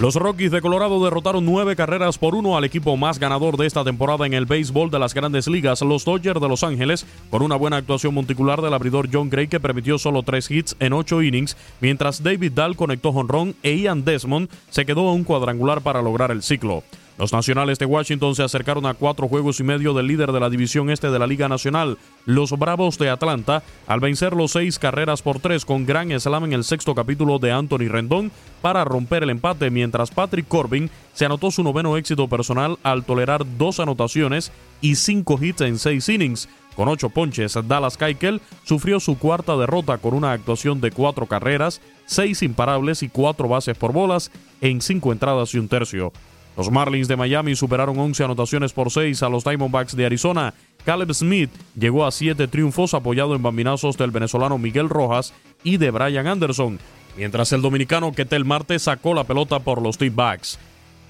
Los Rockies de Colorado derrotaron nueve carreras por uno al equipo más ganador de esta temporada en el béisbol de las grandes ligas, los Dodgers de Los Ángeles, con una buena actuación monticular del abridor John Gray que permitió solo tres hits en ocho innings, mientras David Dahl conectó jonrón e Ian Desmond se quedó a un cuadrangular para lograr el ciclo. Los Nacionales de Washington se acercaron a cuatro juegos y medio del líder de la división este de la Liga Nacional, los Bravos de Atlanta, al vencer los seis carreras por tres con gran slam en el sexto capítulo de Anthony Rendón para romper el empate, mientras Patrick Corbin se anotó su noveno éxito personal al tolerar dos anotaciones y cinco hits en seis innings. Con ocho ponches, Dallas Keuchel sufrió su cuarta derrota con una actuación de cuatro carreras, seis imparables y cuatro bases por bolas en cinco entradas y un tercio. Los Marlins de Miami superaron 11 anotaciones por 6 a los Diamondbacks de Arizona. Caleb Smith llegó a 7 triunfos apoyado en bambinazos del venezolano Miguel Rojas y de Brian Anderson, mientras el dominicano Ketel Marte sacó la pelota por los T-Backs.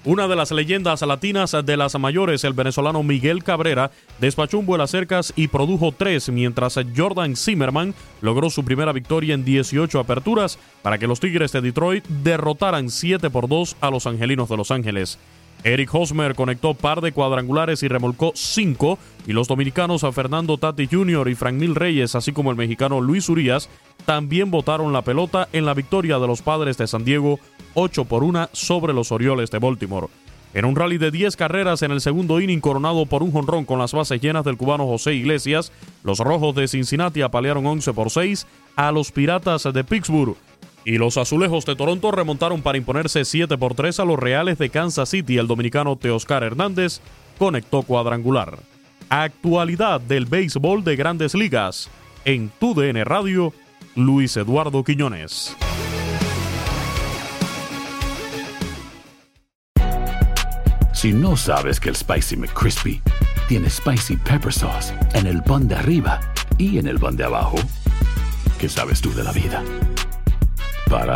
Una de las leyendas latinas de las mayores, el venezolano Miguel Cabrera, despachó un vuelo a cercas y produjo tres, mientras Jordan Zimmerman logró su primera victoria en 18 aperturas para que los Tigres de Detroit derrotaran 7 por 2 a los Angelinos de Los Ángeles. Eric Hosmer conectó par de cuadrangulares y remolcó cinco, y los dominicanos a Fernando Tati Jr. y Frank Reyes, así como el mexicano Luis Urias, también botaron la pelota en la victoria de los padres de San Diego 8 por 1 sobre los Orioles de Baltimore. En un rally de 10 carreras en el segundo inning coronado por un jonrón con las bases llenas del cubano José Iglesias, los rojos de Cincinnati apalearon 11 por 6 a los Piratas de Pittsburgh. Y los azulejos de Toronto remontaron para imponerse 7 por 3 a los Reales de Kansas City. El dominicano Teoscar Hernández conectó cuadrangular. Actualidad del béisbol de grandes ligas. En TUDN Radio, Luis Eduardo Quiñones. Si no sabes que el Spicy McCrispy tiene Spicy Pepper Sauce en el pan de arriba y en el pan de abajo, ¿qué sabes tú de la vida? Para,